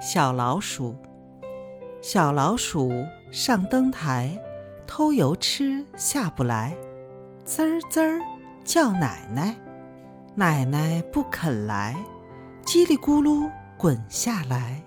小老鼠。小老鼠上灯台偷油吃下不来。滋儿滋儿叫奶奶。奶奶不肯来叽里咕噜滚下来。